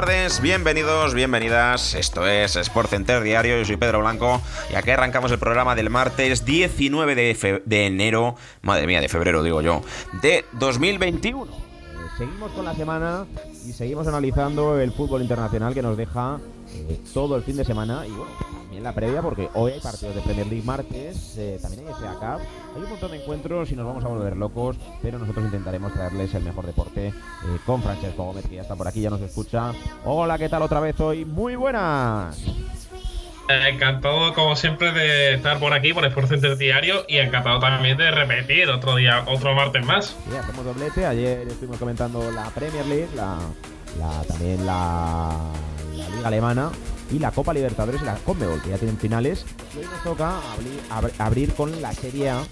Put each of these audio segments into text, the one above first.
Tardes, bienvenidos, bienvenidas. Esto es Sport Center Diario. Yo soy Pedro Blanco y aquí arrancamos el programa del martes 19 de, de enero, madre mía, de febrero digo yo, de 2021. Seguimos con la semana y seguimos analizando el fútbol internacional que nos deja eh, todo el fin de semana y bueno, también la previa porque hoy hay partidos de Premier League martes, eh, también hay FA Cup, hay un montón de encuentros y nos vamos a volver locos, pero nosotros intentaremos traerles el mejor deporte eh, con Francesco Gómez que ya está por aquí, ya nos escucha. Hola, ¿qué tal otra vez hoy? Muy buenas. Encantado, como siempre, de estar por aquí, por Sport Center Diario, y encantado también de repetir otro día, otro martes más. Sí, hacemos doblete. Ayer estuvimos comentando la Premier League, la, también la Liga Alemana y la Copa Libertadores y la Conmebol, que ya tienen finales. Y hoy nos toca abrir, con la Serie A,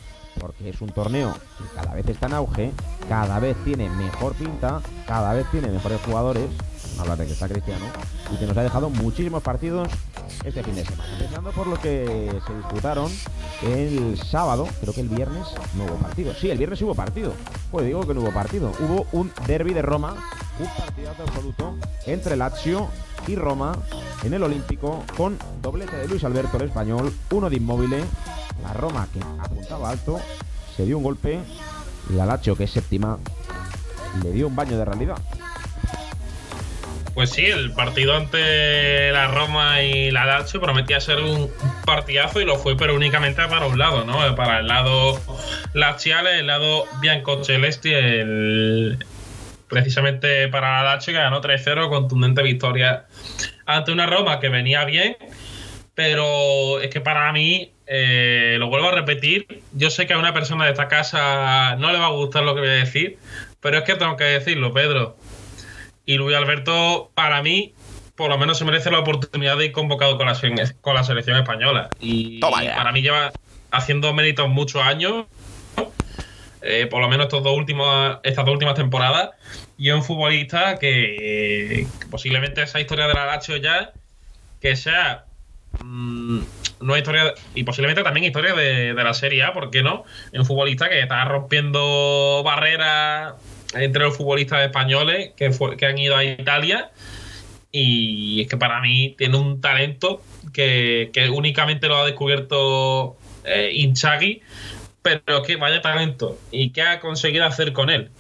porque es un torneo que cada vez está en auge, cada vez tiene mejor pinta, cada vez tiene mejores jugadores, hablar de que está Cristiano, y que nos ha dejado muchísimos partidos este fin de semana. Empezando por lo que se disputaron el sábado, creo que el viernes no hubo partido. Sí, el viernes hubo partido. Pues digo que no hubo partido. Hubo un derby de Roma, un partidazo absoluto entre Lazio y Roma en el Olímpico con doblete de Luis Alberto el español, uno de inmóvil. La Roma que apuntaba alto, se dio un golpe y la Lazio que es séptima le dio un baño de realidad. Pues sí, el partido ante la Roma y la Lazio prometía ser un partidazo y lo fue, pero únicamente para un lado, ¿no? Para el lado laziale, el lado biancocelesti, el, precisamente para la Lazio que ganó 3-0, contundente victoria ante una Roma que venía bien, pero es que para mí, eh, lo vuelvo a repetir, yo sé que a una persona de esta casa no le va a gustar lo que voy a decir, pero es que tengo que decirlo, Pedro. Y Luis Alberto, para mí, por lo menos se merece la oportunidad de ir convocado con la, con la selección española. Y, para mí lleva haciendo méritos muchos años, eh, por lo menos estos dos últimos, estas dos últimas temporadas. Y un futbolista que, posiblemente esa historia de la Lazio ya, que sea mm, no historia, y posiblemente también historia de, de, la Serie A, ¿por qué no? Es un futbolista que está rompiendo barreras entre los futbolistas españoles que, que han ido a Italia. Y es que para mí tiene un talento que, únicamente lo ha descubierto eh, Inchagui, pero que vaya talento y qué ha conseguido hacer con él.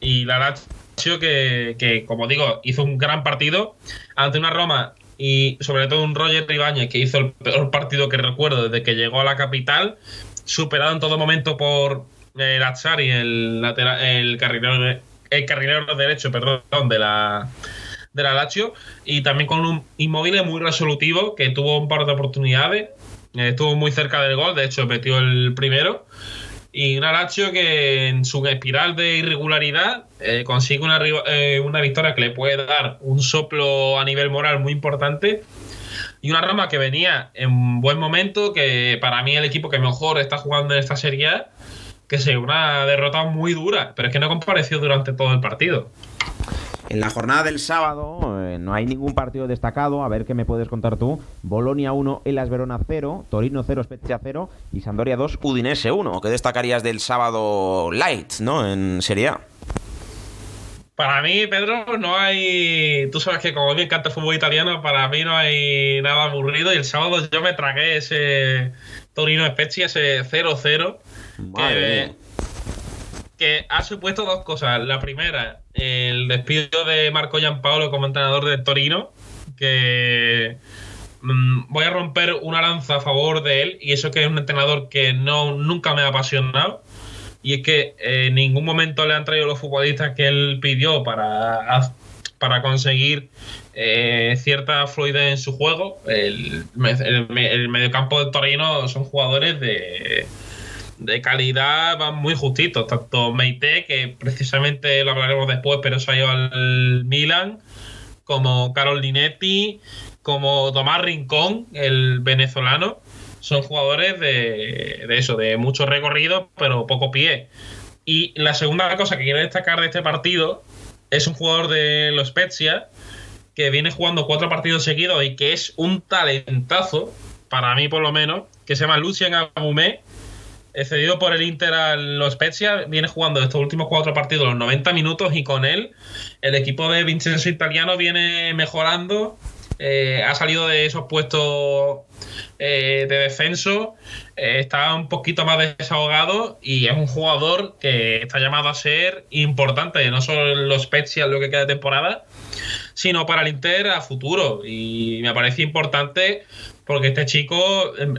Y la Lazio que, que, como digo, hizo un gran partido ante una Roma y sobre todo un Roger Ibáñez que hizo el peor partido que recuerdo desde que llegó a la capital, superado en todo momento por, el Azzari, el, lateral, el, carrilero, el carrilero derecho perdón, de la, de la Lazio, y también con un inmóvil muy resolutivo que tuvo un par de oportunidades, eh, estuvo muy cerca del gol, de hecho metió el primero. Y una Lazio que en su espiral de irregularidad eh, consigue una, eh, una victoria que le puede dar un soplo a nivel moral muy importante y una Roma que venía en buen momento, que para mí el equipo que mejor está jugando en esta serie que sea una derrota muy dura, pero es que no compareció durante todo el partido. En la jornada del sábado eh, no hay ningún partido destacado. A ver qué me puedes contar tú. Bolonia 1, Elas Verona 0, Torino 0, Spezia 0 y Sandoria 2, Udinese 1. ¿Qué destacarías del sábado light, no? En Serie A. Para mí, Pedro, no hay. Tú sabes que como a mí me encanta el fútbol italiano, para mí no hay nada aburrido. Y el sábado yo me tragué ese Torino Spezia, ese 0-0. Que, que, ha supuesto dos cosas. La primera, el despido de Marco Giampaolo como entrenador de Torino. Que mm, voy a romper una lanza a favor de él. Y eso que es un entrenador que no, nunca me ha apasionado y es que en ningún momento le han traído los futbolistas que él pidió para, para conseguir eh, cierta fluidez en su juego. El, el, mediocampo de Torino son jugadores de, de calidad van muy justitos. Tanto Meite, que precisamente lo hablaremos después, pero se ha al Milan, como Carol Linetti, como Tomás Rincón, el venezolano son jugadores de, eso, de mucho recorrido, pero poco pie. Y la segunda cosa que quiero destacar de este partido es un jugador de los Spezia que viene jugando cuatro partidos seguidos y que es un talentazo, para mí por lo menos, que se llama Lucien Agumé, cedido por el Inter a los Spezia, viene jugando estos últimos cuatro partidos los 90 minutos y con él el equipo de Vincenzo Italiano viene mejorando, eh, ha salido de esos puestos eh, de descenso, eh, está un poquito más desahogado y es un jugador que está llamado a ser importante, no solo los Spezia lo que queda de temporada, sino para el Inter a futuro. Y me parece importante porque este chico, em,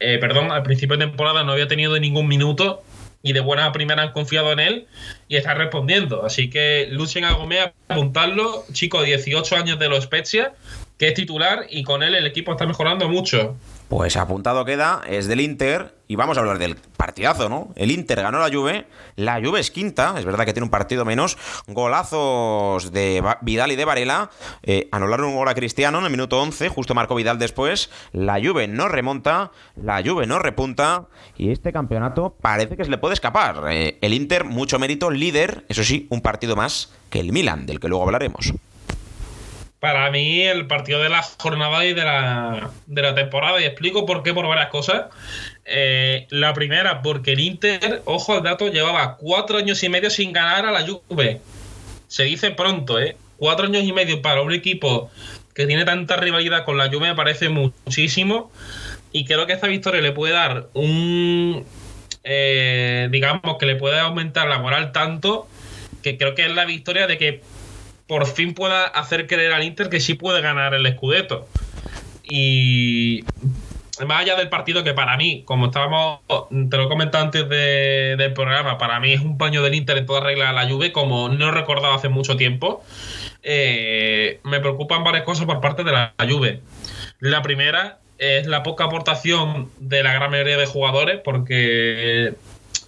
eh, perdón, al principio de temporada no había tenido ningún minuto y de buena primera han confiado en él y está respondiendo. Así que Lucien Agomé, apuntarlo, chico, 18 años de los Spezia, que es titular y con él el equipo está mejorando mucho. Pues apuntado queda, es del Inter y vamos a hablar del partidazo, ¿no? El Inter ganó la Juve, la Juve es quinta, es verdad que tiene un partido menos, golazos de Vidal y de Varela, eh, anularon un gol a Cristiano en el minuto 11, justo marcó Vidal después, la Juve no remonta, la Juve no repunta y este campeonato parece que se le puede escapar. Eh, el Inter, mucho mérito, líder, eso sí, un partido más que el Milan, del que luego hablaremos para mí el partido de la jornada y de la, de la temporada. Y explico por qué por varias cosas. Eh, la primera, porque el Inter, ojo al dato, llevaba cuatro años y medio sin ganar a la Juve. Se dice pronto, ¿eh? Cuatro años y medio para un equipo que tiene tanta rivalidad con la Juve me parece muchísimo. Y creo que esta victoria le puede dar un... Eh, digamos que le puede aumentar la moral tanto que creo que es la victoria de que por fin pueda hacer creer al Inter que sí puede ganar el Scudetto. Y más allá del partido que para mí, como estábamos, te lo he comentado antes del programa, para mí es un paño del Inter en toda regla la Juve, como no he recordado hace mucho tiempo. Eh, me preocupan varias cosas por parte de la Juve. La primera es la poca aportación de la gran mayoría de jugadores, porque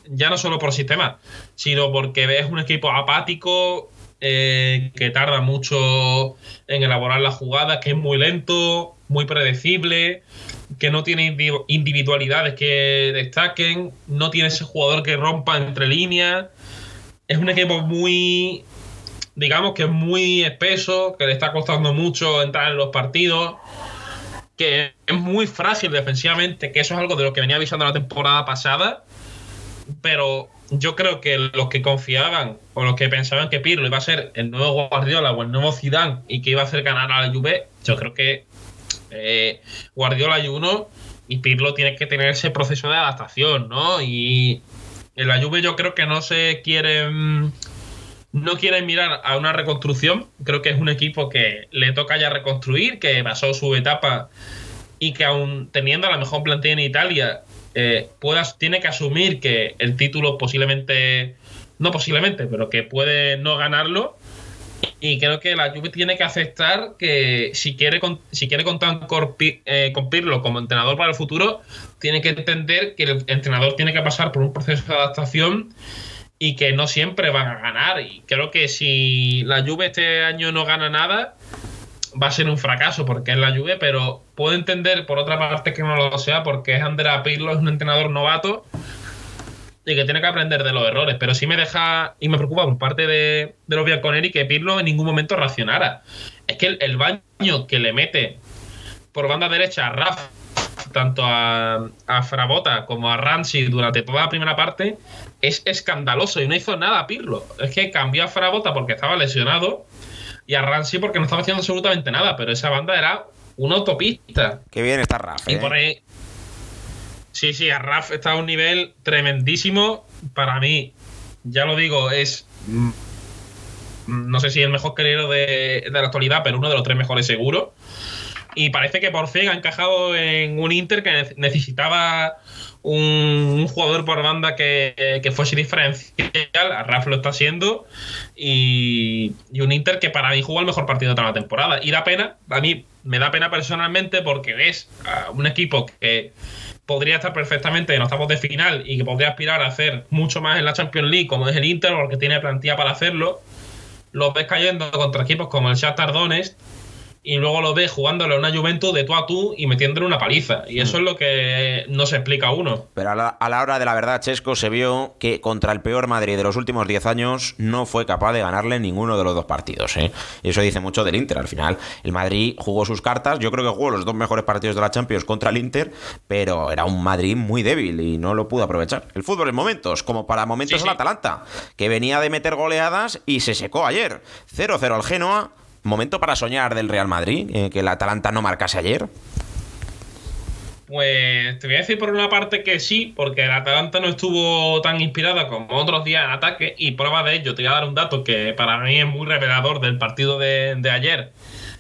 ya no solo por sistema, sino porque ves un equipo apático, eh, que tarda mucho en elaborar las jugadas, que es muy lento, muy predecible, que no tiene individualidades que destaquen, no tiene ese jugador que rompa entre líneas. Es un equipo muy, digamos que es muy espeso, que le está costando mucho entrar en los partidos, que es muy frágil defensivamente, que eso es algo de lo que venía avisando la temporada pasada, pero yo creo que los que confiaban o los que pensaban que Pirlo iba a ser el nuevo Guardiola o el nuevo Zidane y que iba a hacer ganar a la Juve, yo creo que eh, Guardiola hay uno y Pirlo tiene que tener ese proceso de adaptación, ¿no? Y en la Juve yo creo que no se quieren no quieren mirar a una reconstrucción, creo que es un equipo que le toca ya reconstruir, que pasó su etapa y que aún teniendo a la mejor plantilla en Italia eh, puedas, tiene que asumir que el título posiblemente, no posiblemente, pero que puede no ganarlo. Y creo que la Juve tiene que aceptar que si quiere, si quiere contar con, eh, Pirlo como entrenador para el futuro, tiene que entender que el entrenador tiene que pasar por un proceso de adaptación y que no siempre van a ganar. Y creo que si la Juve este año no gana nada, va a ser un fracaso porque es la Juve, pero puedo entender por otra parte que no lo sea porque es Andrea Pirlo, es un entrenador novato y que tiene que aprender de los errores, pero sí me deja y me preocupa por parte de, de los Bianconeri que Pirlo en ningún momento racionara. Es que el, baño que le mete por banda derecha a Rafa tanto a, a Frabota como a Ramsey durante toda la primera parte es escandaloso y no hizo nada a Pirlo. Es que cambió a Frabota porque estaba lesionado y a Ramsey porque no estaba haciendo absolutamente nada, pero esa banda era una autopista. Qué bien está Raf. Y ¿eh? por ahí. Sí, sí, a Raf está a un nivel tremendísimo. Para mí, ya lo digo, es. mm, No sé si el mejor querido de, de la actualidad, pero uno de los tres mejores seguro. Y parece que por fin ha encajado en un Inter que ne- necesitaba un, jugador por banda que, que fuese diferencial. A Raf lo está haciendo. Y, y un Inter que para mí jugó el mejor partido de toda la temporada. Y da pena, a mí me da pena personalmente porque ves a un equipo que podría estar perfectamente en octavos de final y que podría aspirar a hacer mucho más en la Champions League, como es el Inter, porque tiene plantilla para hacerlo. Los ves cayendo contra equipos como el Shakhtar Donetsk y luego lo ves jugándole a una Juventus de tú a tú y metiéndole una paliza. Y eso es lo que no se explica a uno. Pero a la, a la hora de la verdad, Chesco, se vio que contra el peor Madrid de los últimos 10 años no fue capaz de ganarle ninguno de los dos partidos. ¿eh? Y eso dice mucho del Inter. Al final, el Madrid jugó sus cartas. Yo creo que jugó los dos mejores partidos de la Champions contra el Inter, pero era un Madrid muy débil y no lo pudo aprovechar. El fútbol en momentos, como para momentos Sí, sí. el Atalanta, que venía de meter goleadas y se secó ayer. 0-0 al Genoa. Momento para soñar del Real Madrid, eh, que el Atalanta no marcase ayer. Pues te voy a decir por una parte que sí, porque el Atalanta no estuvo tan inspirada como otros días en ataque. Y prueba de ello, te voy a dar un dato que para mí es muy revelador del partido de, de ayer.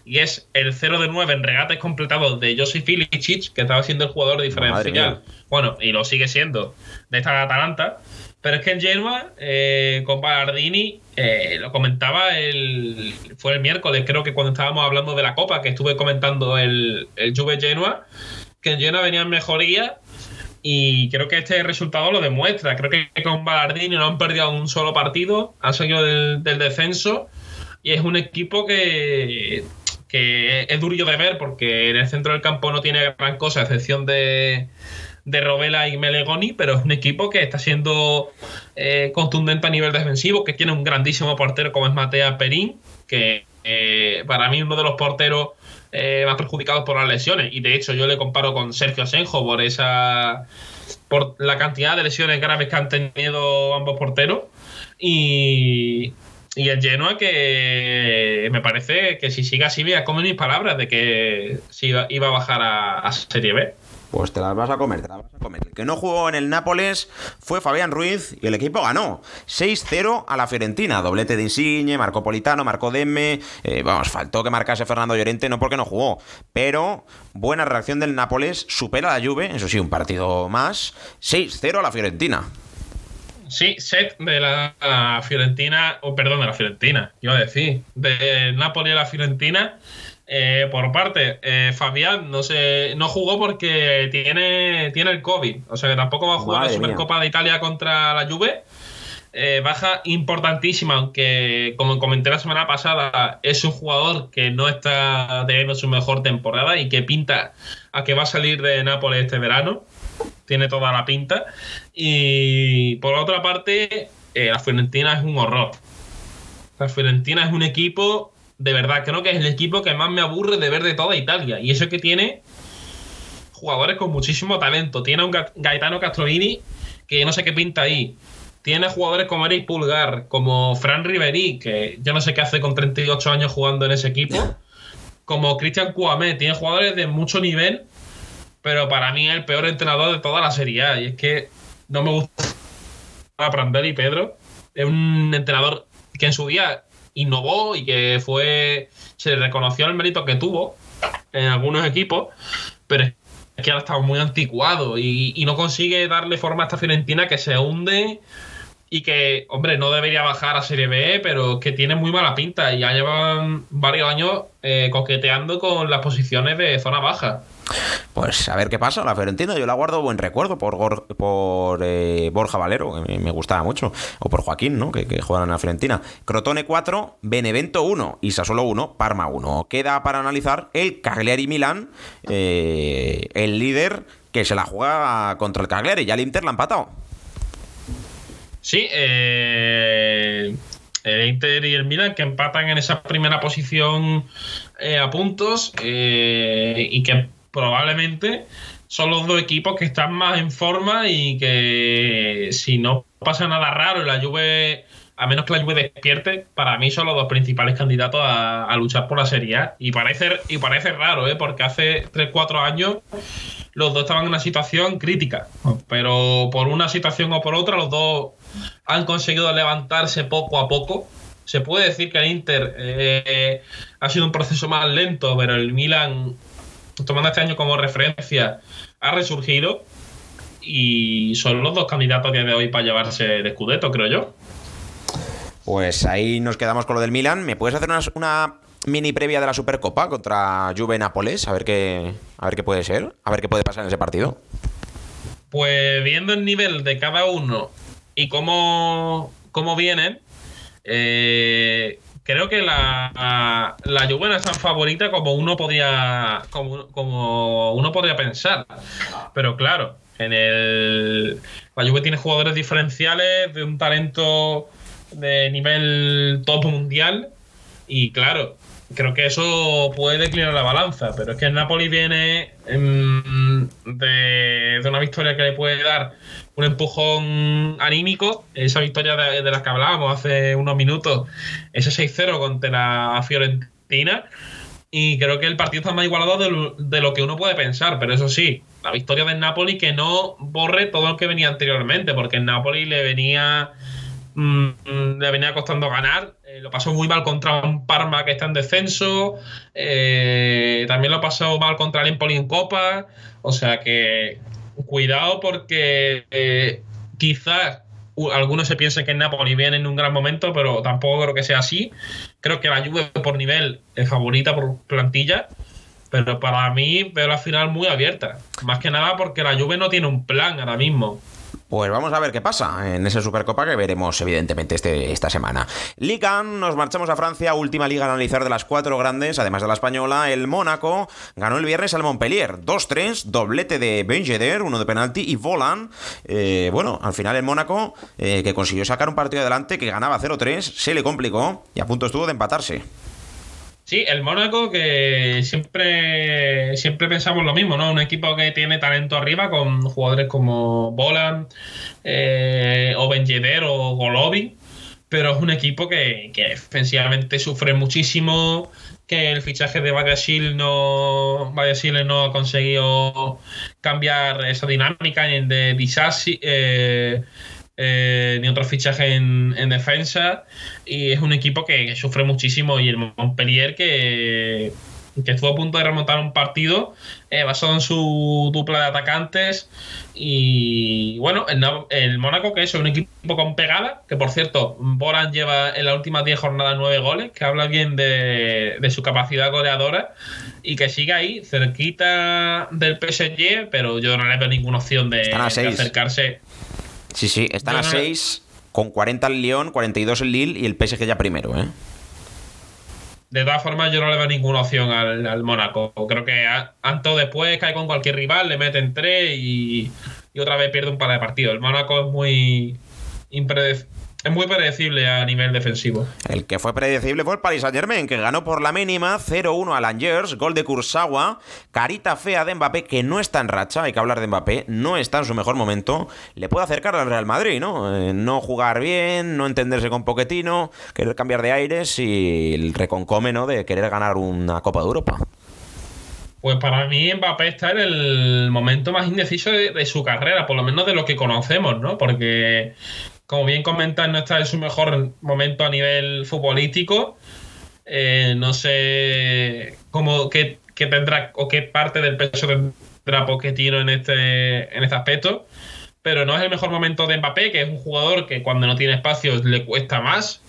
Y es el 0 de 9 en regates completados de Josip Ilicic, que estaba siendo el jugador diferencial. Bueno, y lo sigue siendo de esta Atalanta. Pero es que en Genoa, eh, con Ballardini, eh, lo comentaba el. Fue el miércoles, creo que cuando estábamos hablando de la Copa, que estuve comentando el, el Juve Genoa, que en Genoa venía en mejoría. Y creo que este resultado lo demuestra. Creo que con Ballardini no han perdido un solo partido, han salido del, del descenso. Y es un equipo que, que es durillo de ver porque en el centro del campo no tiene gran cosa, a excepción de, de Robela y Melegoni, pero es un equipo que está siendo eh, contundente a nivel defensivo, que tiene un grandísimo portero como es Matea Perín, que eh, para mí uno de los porteros eh, más perjudicados por las lesiones. Y de hecho yo le comparo con Sergio Asenjo por esa por la cantidad de lesiones graves que han tenido ambos porteros. Y, y el Genoa que me parece que si sigue así voy a comer mis palabras de que si iba, iba a bajar a, a Serie B. Pues te las vas a comer, te las vas a comer. El que no jugó en el Nápoles fue Fabián Ruiz y el equipo ganó 6-0 a la Fiorentina. Doblete de Insigne, marcó Politano, marcó Demme. Eh, vamos, faltó que marcase Fernando Llorente, no porque no jugó. Pero buena reacción del Nápoles, supera la Juve, eso sí, un partido más. 6-0 a la Fiorentina. Sí, set de la, la Fiorentina, o perdón, de la Fiorentina, iba a decir, de Napoli a la Fiorentina. Eh, por parte, eh, Fabián no se, no jugó porque tiene, tiene el COVID, o sea que tampoco va a jugar Madre la mía. Supercopa de Italia contra la Juve. Eh, baja importantísima, aunque como comenté la semana pasada, es un jugador que no está teniendo su mejor temporada y que pinta a que va a salir de Nápoles este verano. Tiene toda la pinta. Y por otra parte, eh, la Fiorentina es un horror. La Fiorentina es un equipo, de verdad, creo que es el equipo que más me aburre de ver de toda Italia. Y eso que tiene jugadores con muchísimo talento. Tiene a un Ga- Gaetano Castrovini que no sé qué pinta ahí. Tiene jugadores como Eric Pulgar, como Fran Riveri, que yo no sé qué hace con 38 años jugando en ese equipo. Como Cristian Cuamé. Tiene jugadores de mucho nivel, pero para mí es el peor entrenador de toda la Serie A. Y es que no me gusta a Prandelli Pedro. Es un entrenador que en su día innovó y que fue. Se reconoció el mérito que tuvo en algunos equipos, pero es que ahora está muy anticuado y, y no consigue darle forma a esta Fiorentina que se hunde y que, hombre, no debería bajar a Serie B, pero que tiene muy mala pinta y ya llevan varios años eh, coqueteando con las posiciones de zona baja. Pues a ver qué pasa, la Fiorentina yo la guardo buen recuerdo por, Gor- por eh, Borja Valero, que me, gustaba mucho, o por Joaquín, ¿no? que, que juegan en la Fiorentina. Crotone 4, Benevento 1 y Sassuolo 1, Parma 1. Queda para analizar el Cagliari Milán, eh, el líder que se la juega contra el Cagliari, ya el Inter la ha empatado. Sí, eh, el Inter y el Milan que empatan en esa primera posición eh, a puntos eh, y que probablemente son los dos equipos que están más en forma y que si no pasa nada raro la Juve, a menos que la Juve despierte, para mí son los dos principales candidatos a, luchar por la Serie A. Y parece, y parece raro, ¿eh? porque hace 3-4 años los dos estaban en una situación crítica, pero por una situación o por otra los dos han conseguido levantarse poco a poco. Se puede decir que el Inter eh, ha sido un proceso más lento, pero el Milan, tomando este año como referencia, ha resurgido y son los dos candidatos a día de hoy para llevarse el Scudetto, creo yo. Pues ahí nos quedamos con lo del Milan. ¿Me puedes hacer una, mini previa de la Supercopa contra Juve Nápoles? A ver qué, a ver qué puede ser, a ver qué puede pasar en ese partido. Pues viendo el nivel de cada uno y cómo, cómo vienen, eh, creo que la, la no es tan favorita como uno podría como, como uno podría pensar. Pero claro, en el la Juve tiene jugadores diferenciales de un talento de nivel top mundial y claro, creo que eso puede declinar la balanza, pero es que el Napoli viene de, de, una victoria que le puede dar un empujón anímico, esa victoria de, la que hablábamos hace unos minutos, ese 6-0 contra la Fiorentina. Y creo que el partido está más igualado de lo, que uno puede pensar, pero eso sí, la victoria del Napoli que no borre todo lo que venía anteriormente, porque el Napoli le venía mm, le venía costando ganar. Eh, lo pasó muy mal contra un Parma que está en descenso. Eh, también lo pasó mal contra el Empoli en Copa. O sea que cuidado porque eh, quizás algunos se piensen que Napoli viene en un gran momento, pero tampoco creo que sea así. Creo que la Juve por nivel es favorita por plantilla, pero para mí veo la final muy abierta. Más que nada porque la Juve no tiene un plan ahora mismo. Pues vamos a ver qué pasa en esa Supercopa que veremos evidentemente este, esta semana. Liga, nos marchamos a Francia, última liga a analizar de las cuatro grandes, además de la española, el Mónaco ganó el viernes al Montpellier, 2-3, doblete de Ben uno de penalti y Volan. Eh, bueno, al final el Mónaco, eh, que consiguió sacar un partido adelante que ganaba 0-3, se le complicó y a punto estuvo de empatarse. Sí, el Mónaco que siempre, siempre pensamos lo mismo, ¿no? Un equipo que tiene talento arriba con jugadores como Bolan, eh, o Ben o Golovin, pero es un equipo que, que defensivamente sufre muchísimo, que el fichaje de Bayasil no, no ha conseguido cambiar esa dinámica de Disasi. Eh, eh, ni otro fichaje en, defensa. Y es un equipo que, sufre muchísimo. Y el Montpellier que, que estuvo a punto de remontar un partido eh, basado en su dupla de atacantes. Y bueno, el, Mónaco, que es un equipo con pegada, que por cierto, Boran lleva en las últimas 10 jornadas 9 goles, que habla bien de, su capacidad goleadora y que sigue ahí, cerquita del PSG, pero yo no le veo ninguna opción de, de acercarse. Sí, sí, están a 6 con 40 el Lyon, 42 el Lille y el PSG ya primero, ¿eh? De todas formas, yo no le veo ninguna opción al, al Mónaco. Creo que antes después cae con cualquier rival, le meten 3 y, y otra vez pierde un par de partidos. El Mónaco es muy impredecible es muy predecible a nivel defensivo. El que fue predecible fue el Paris Saint Germain, que ganó por la mínima 0-1 al Angers, gol de Kursawa, carita fea de Mbappé, que no está en racha, hay que hablar de Mbappé, no está en su mejor momento, le puede acercar al Real Madrid, ¿no? Eh, no jugar bien, no entenderse con Poquetino, querer cambiar de aires y el reconcome, ¿no? De querer ganar una Copa de Europa. Pues para mí Mbappé está en el momento más indeciso de, de, su carrera, por lo menos de lo que conocemos, ¿no? Porque como bien comentas, no está en su mejor momento a nivel futbolístico. Eh, no sé cómo qué, tendrá o qué parte del peso tendrá Pochettino en este, en este aspecto. Pero no es el mejor momento de Mbappé, que es un jugador que cuando no tiene espacios le cuesta más.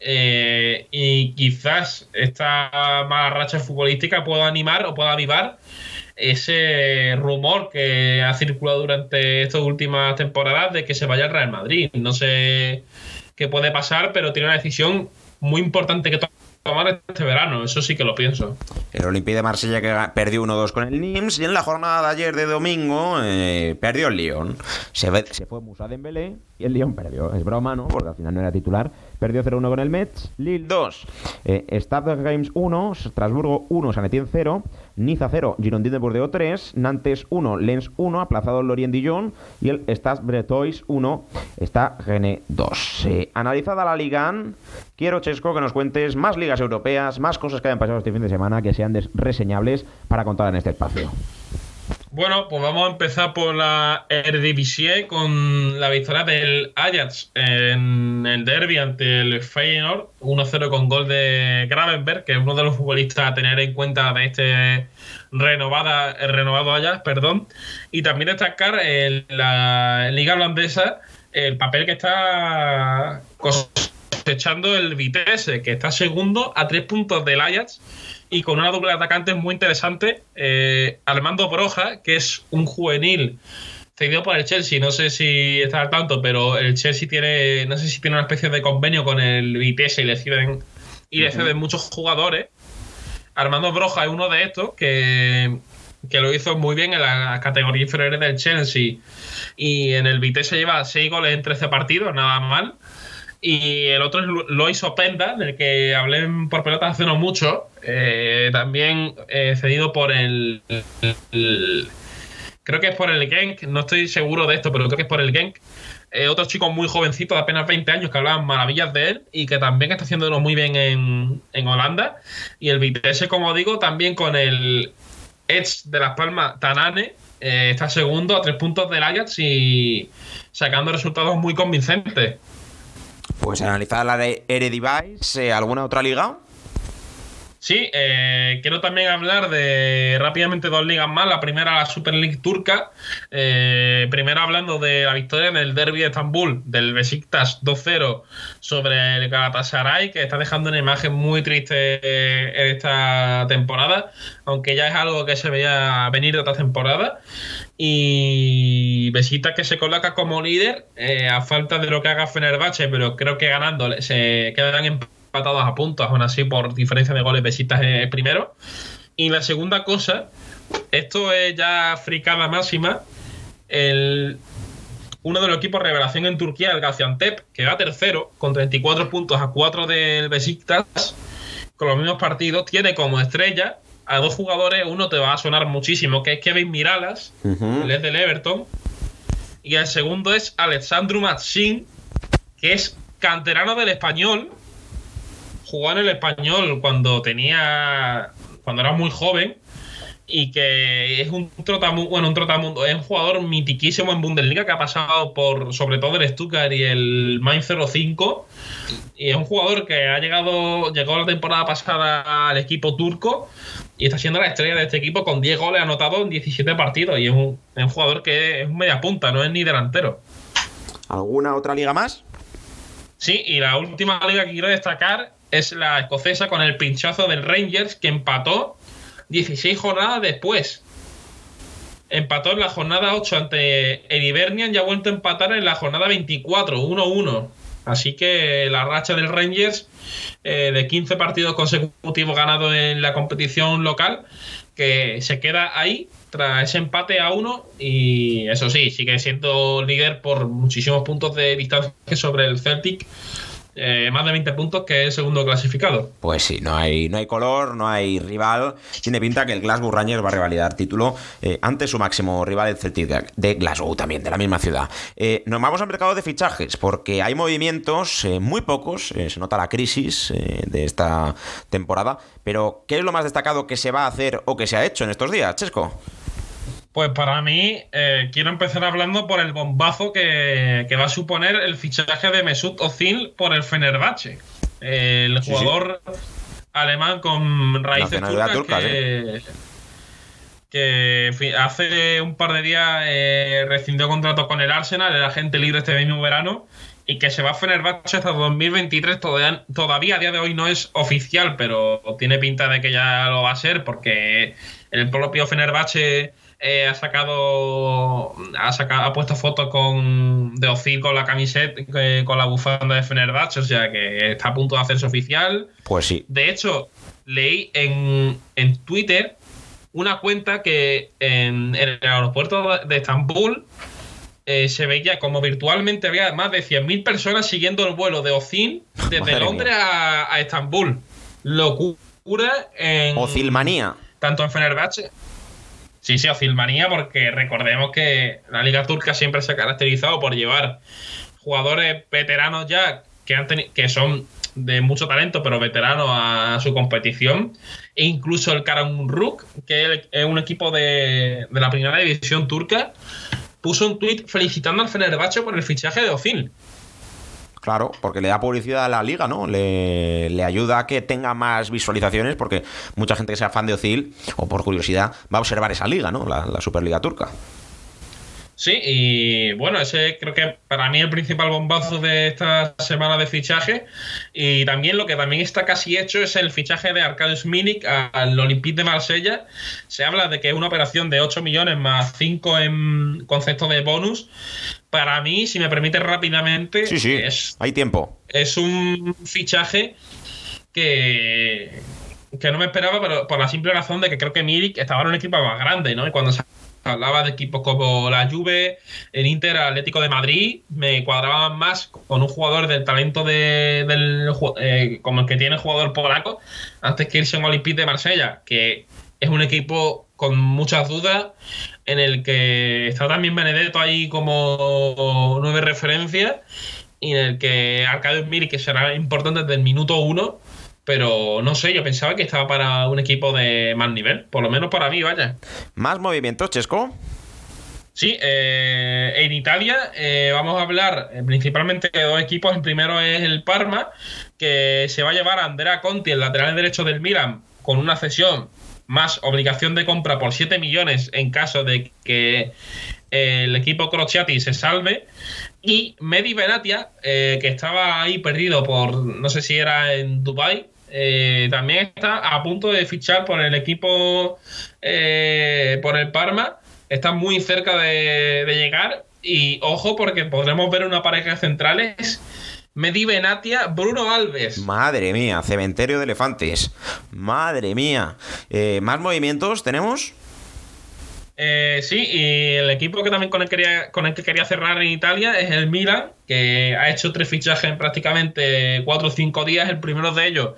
Eh, y quizás esta mala racha futbolística pueda animar o pueda avivar ese rumor que ha circulado durante estas últimas temporadas de que se vaya al Real Madrid. No sé qué puede pasar, pero tiene una decisión muy importante que tomar este verano, eso sí que lo pienso. El Olympique de Marsella que perdió 1-2 con el Nims y en la jornada de ayer de domingo eh, perdió el Lyon. Se, se fue Musa Dembélé y el Lyon perdió. Es broma, ¿no? Porque al final no era titular, perdió 0-1 con el Metz. Lille 2, eh, Stade Games 1, Strasburgo 1, Sanetien 0, Niza 0, Girondin de Bordeaux 3, Nantes 1, Lens 1, aplazado Lorient Dijon y el Stade Bretois 1, está Gene 2. Eh, analizada la Liga, quiero, Chesco, que nos cuentes más ligas europeas, más cosas que hayan pasado este fin de semana que sean reseñables para contar en este espacio. Bueno, pues vamos a empezar por la Eredivisie con la victoria del Ajax en el derby ante el Feyenoord, 1-0 con gol de Gravenberg, que es uno de los futbolistas a tener en cuenta de este renovada, renovado Ajax, perdón. Y también destacar en la Liga Holandesa el papel que está cosechando el Vitesse, que está segundo a tres puntos del Ajax y con una doble de atacantes muy interesante. Eh, Armando Broja, que es un juvenil cedido por el Chelsea, no sé si está al tanto, pero el Chelsea tiene, no sé si tiene una especie de convenio con el Vitesse y le ceden, y le ceden muchos jugadores. Armando Broja es uno de estos que, que lo hizo muy bien en la categoría inferior del Chelsea y en el Vitesse lleva 6 goles en 13 partidos, nada mal. Y el otro es Lois Openda, del que hablé por pelota hace no mucho. Eh, también eh, cedido por el, Creo que es por el Genk, no estoy seguro de esto, pero creo que es por el Genk. Eh, otro chico muy jovencito, de apenas 20 años, que hablaban maravillas de él y que también está haciéndolo muy bien en, en Holanda. Y el Vitesse, como digo, también con el Edge de Las Palmas, Tanane, está segundo a tres puntos del Ajax y sacando resultados muy convincentes. Pues analizar la de Eredivisie, ¿alguna otra liga? Sí, eh, quiero también hablar de rápidamente dos ligas más. La primera, la Super League turca. Eh, primero hablando de la victoria en el Derby de Estambul del Besiktas 2-0 sobre el Galatasaray, que está dejando una imagen muy triste eh, en esta temporada, aunque ya es algo que se veía venir de otra temporada. Y Besiktas que se coloca como líder a falta de lo que haga Fenerbahce, pero creo que ganándole se quedan en empatados a puntos, aún así por diferencia de goles Besitas es primero. Y la segunda cosa, esto es ya fricada máxima, el, uno de los equipos revelación en Turquía, el Gaziantep, que va tercero con 34 puntos a 4 del Besiktas, con los mismos partidos, tiene como estrella a dos jugadores, uno te va a sonar muchísimo, que es Kevin Miralas, el es del Everton, y el segundo es Alexandru Matsin, que es canterano del español, jugó en el español cuando tenía. cuando era muy joven. Y que es un trotamundo, bueno, un trotamundo, es un jugador mitiquísimo en Bundesliga que ha pasado por, sobre todo el Stuttgart y el Mainz 05. Y es un jugador que ha llegado, llegó la temporada pasada al equipo turco y está siendo la estrella de este equipo con 10 goles anotados en 17 partidos. Y es un, es un jugador que es media punta, no es ni delantero. ¿Alguna otra liga más? Sí, y la última liga que quiero destacar es la escocesa con el pinchazo del Rangers que empató 16 jornadas después. Empató en la jornada 8 ante el Ibernian y ha vuelto a empatar en la jornada 24, 1-1. Así que la racha del Rangers eh, de 15 partidos consecutivos ganados en la competición local, que se queda ahí tras ese empate a 1 y eso sí, sigue siendo líder por muchísimos puntos de distancia sobre el Celtic eh, más de 20 puntos que el segundo clasificado. Pues sí, no hay, no hay color, no hay rival. Tiene pinta que el Glasgow Rangers va a revalidar título eh, ante su máximo rival, el Celtic de Glasgow, también, de la misma ciudad. Eh, nos vamos al mercado de fichajes, porque hay movimientos, muy pocos, se nota la crisis de esta temporada, pero ¿qué es lo más destacado que se va a hacer o que se ha hecho en estos días, Chesco? Pues para mí, eh, quiero empezar hablando por el bombazo que, va a suponer el fichaje de Mesut Özil por el Fenerbahce. El jugador alemán con raíces turcas que, hace un par de días eh, rescindió contrato con el Arsenal, era agente libre este mismo verano, y que se va a Fenerbahce hasta 2023. Todavía, todavía a día de hoy no es oficial, pero tiene pinta de que ya lo va a ser, porque el propio Fenerbahce eh, ha sacado ha sacado ha puesto fotos con de Ozil con la camiseta eh, con la bufanda de Fenerbahce o sea que está a punto de hacerse oficial pues sí de hecho leí en, en Twitter una cuenta que en, el aeropuerto de Estambul eh, se veía como virtualmente había más de 100.000 personas siguiendo el vuelo de Ozil desde Londres a, a, Estambul. Locura en. Ozilmanía. Tanto en Fenerbahce. Sí, sí, Ozilmanía, porque recordemos que la Liga Turca siempre se ha caracterizado por llevar jugadores veteranos ya que, han que son de mucho talento, pero veteranos a, su competición. E incluso el Karamuruk, que es un equipo de, de la primera división turca, puso un tuit felicitando al Fenerbahce por el fichaje de Ozil. Claro, porque le da publicidad a la liga, ¿no? Le, ayuda a que tenga más visualizaciones, porque mucha gente que sea fan de Ozil, o por curiosidad, va a observar esa liga, ¿no? la Superliga Turca. Sí, y bueno, ese creo que para mí el principal bombazo de esta semana de fichaje. Y también lo que también está casi hecho es el fichaje de Arkadiusz Milik al Olympique de Marsella. Se habla de que es una operación de 8 millones más 5 en concepto de bonus. Para mí, si me permite rápidamente, sí, sí, es, hay tiempo. Es un fichaje que, que no me esperaba, pero por la simple razón de que creo que Milik estaba en un equipo más grande, ¿no? Y cuando hablaba de equipos como la Juve, el Inter, Atlético de Madrid, me cuadraban más con un jugador del talento de, eh, como el que tiene el jugador polaco, antes que irse a un Olympique de Marsella, que es un equipo con muchas dudas, en el que está también Benedetto ahí como nueve referencias, y en el que Arcadio Miri, que será importante desde el minuto uno, pero no sé, yo pensaba que estaba para un equipo de más nivel, por lo menos para mí, vaya. ¿Más movimientos, Chesco? Sí, eh, en Italia eh, vamos a hablar eh, principalmente de dos equipos. El primero es el Parma, que se va a llevar a Andrea Conti, el lateral derecho del Milan, con una cesión más obligación de compra por 7 millones en caso de que el equipo Crociati se salve. Y Medi Benatia, que estaba ahí perdido por, no sé si era en Dubai eh, también está a punto de fichar por el equipo, eh, por el Parma. Está muy cerca de, llegar. Y ojo, porque podremos ver una pareja de centrales. Medi Benatia, Bruno Alves. Madre mía, cementerio de elefantes. Madre mía. Eh, ¿Más movimientos tenemos? Eh, sí, y el equipo que también con el, quería, con el que quería cerrar en Italia es el Milan, que ha hecho tres fichajes en prácticamente cuatro o cinco días. El primero de ellos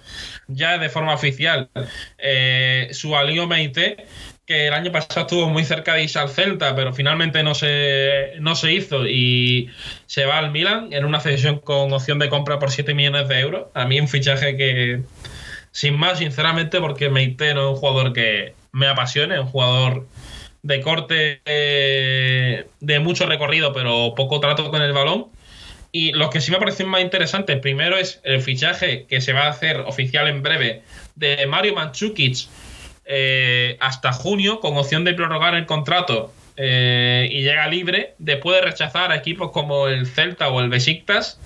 ya de forma oficial, eh, su alío Meite, que el año pasado estuvo muy cerca de irse al Celta, pero finalmente no se, no se hizo y se va al Milan en una cesión con opción de compra por 7 millones de euros. A mí un fichaje que, sin más, sinceramente, porque Meite no es un jugador que me apasione, es un jugador de corte eh, de mucho recorrido, pero poco trato con el balón. Y los que sí me parecen más interesantes, primero es el fichaje que se va a hacer oficial en breve de Mario Manchukic eh, hasta junio, con opción de prorrogar el contrato eh, y llega libre, después de rechazar a equipos como el Celta o el Besiktas.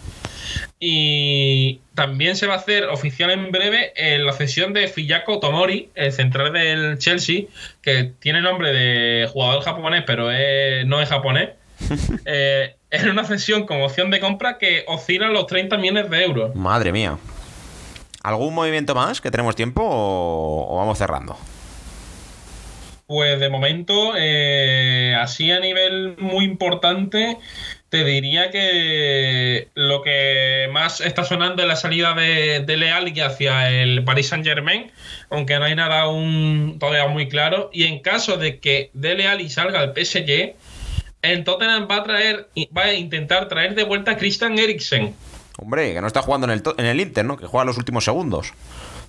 Y también se va a hacer oficial en breve eh, la cesión de Fiyako Tomori, el central del Chelsea, que tiene nombre de jugador japonés, pero no es japonés. eh, es una cesión con opción de compra que oscila los 30 millones de euros. Madre mía. ¿Algún movimiento más que tenemos tiempo o, vamos cerrando? Pues de momento, eh, así a nivel muy importante, te diría que lo que más está sonando es la salida de, de Leal hacia el Paris Saint Germain, aunque no hay nada aún todavía muy claro. Y en caso de que Dele Alli salga al PSG, el Tottenham va a traer, va a intentar traer de vuelta a Christian Eriksen. Hombre, que no está jugando en el, en el Inter, ¿no? Que juega los últimos segundos.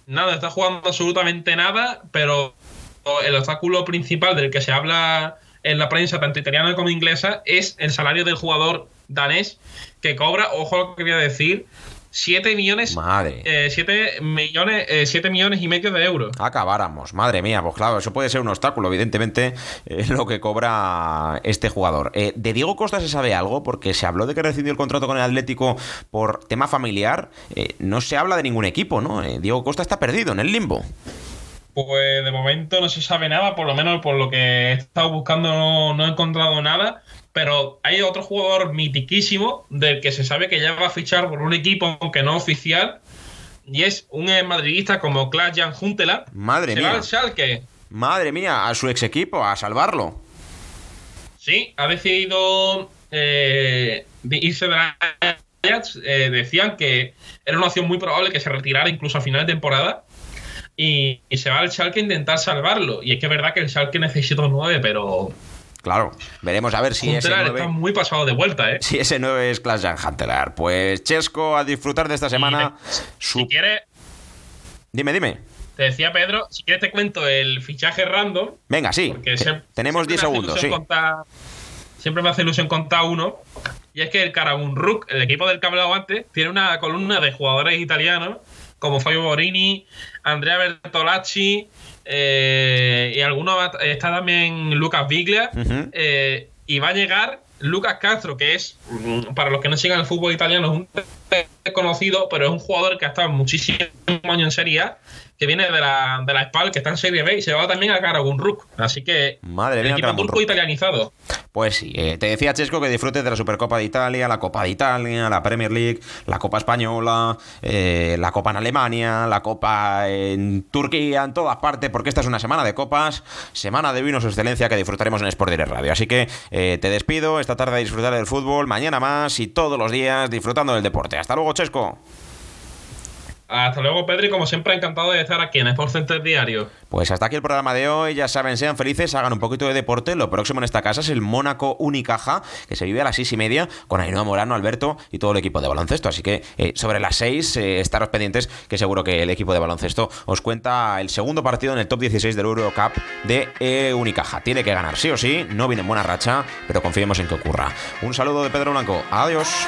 Nada, está jugando absolutamente nada, pero el obstáculo principal del que se habla en la prensa, tanto italiana como inglesa, es el salario del jugador danés que cobra, ojo lo que voy a decir, 7 millones. Madre. Eh, 7 millones, eh, 7 millones y medio de euros. Acabáramos, madre mía, pues claro, eso puede ser un obstáculo, evidentemente, eh, lo que cobra este jugador. Eh, ¿De Diego Costa se sabe algo? Porque se habló de que rescindió el contrato con el Atlético por tema familiar. no se habla de ningún equipo, ¿no? Diego Costa está perdido en el limbo. Pues de momento no se sabe nada, por lo menos por lo que he estado buscando no, he encontrado nada. Pero hay otro jugador mitiquísimo del que se sabe que ya va a fichar por un equipo, aunque no oficial, y es un madridista como Klaas Jan Huntela. Madre mía. Schalke. Madre mía, a su ex equipo, a salvarlo. Sí, ha decidido eh, de irse de Ajax, eh, decían que era una opción muy probable que se retirara incluso a final de temporada. Y, se va al Schalke a intentar salvarlo. Y es que es verdad que el Schalke necesita un 9, pero Claro, veremos a ver si ese 9... está muy pasado de vuelta, ¿eh? Si ese 9 es Klaas Jan Huntelaar. Pues Chesco, a disfrutar de esta semana. Si quieres... Dime, dime. Te decía Pedro, si quieres te cuento el fichaje random. Venga, sí. tenemos 10 segundos, sí. siempre me hace ilusión contar uno. Y es que el Caragun Rook, el equipo del que hablado antes, tiene una columna de jugadores italianos como Fabio Borini, Andrea Bertolacci, eh, y alguno está también Lucas Biglia. Eh, y va a llegar Lucas Castro, que es, mm, para los que no sigan el fútbol italiano, es un desconocido, pero es un jugador que ha estado muchísimos años en Serie A que viene de la, de la SPAL, que está en Serie B, y se va también a Karagun Rook. Así que Madre el equipo turco italianizado. Pues sí, eh, te decía Chesco que disfrutes de la Supercopa de Italia, la Copa de Italia, la Premier League, la Copa Española, eh, la Copa en Alemania, la Copa en Turquía, en todas partes, porque esta es una semana de copas, semana de vinos excelencia que disfrutaremos en Sport Direct Radio. Así que eh, te despido esta tarde a disfrutar del fútbol, mañana más y todos los días disfrutando del deporte. Hasta luego, Chesco. Hasta luego, Pedro, y como siempre, encantado de estar aquí en Sport Center Diario. Pues hasta aquí el programa de hoy. Ya saben, sean felices, hagan un poquito de deporte. Lo próximo en esta casa es el Mónaco Unicaja, que se vive a las seis y media con Ainhoa Morano, Alberto y todo el equipo de baloncesto. Así que eh, sobre las seis, eh, estaros pendientes, que seguro que el equipo de baloncesto os cuenta el segundo partido en el top 16 del Eurocup de eh, Unicaja. Tiene que ganar, sí o sí. No viene en buena racha, pero confiemos en que ocurra. Un saludo de Pedro Blanco. Adiós.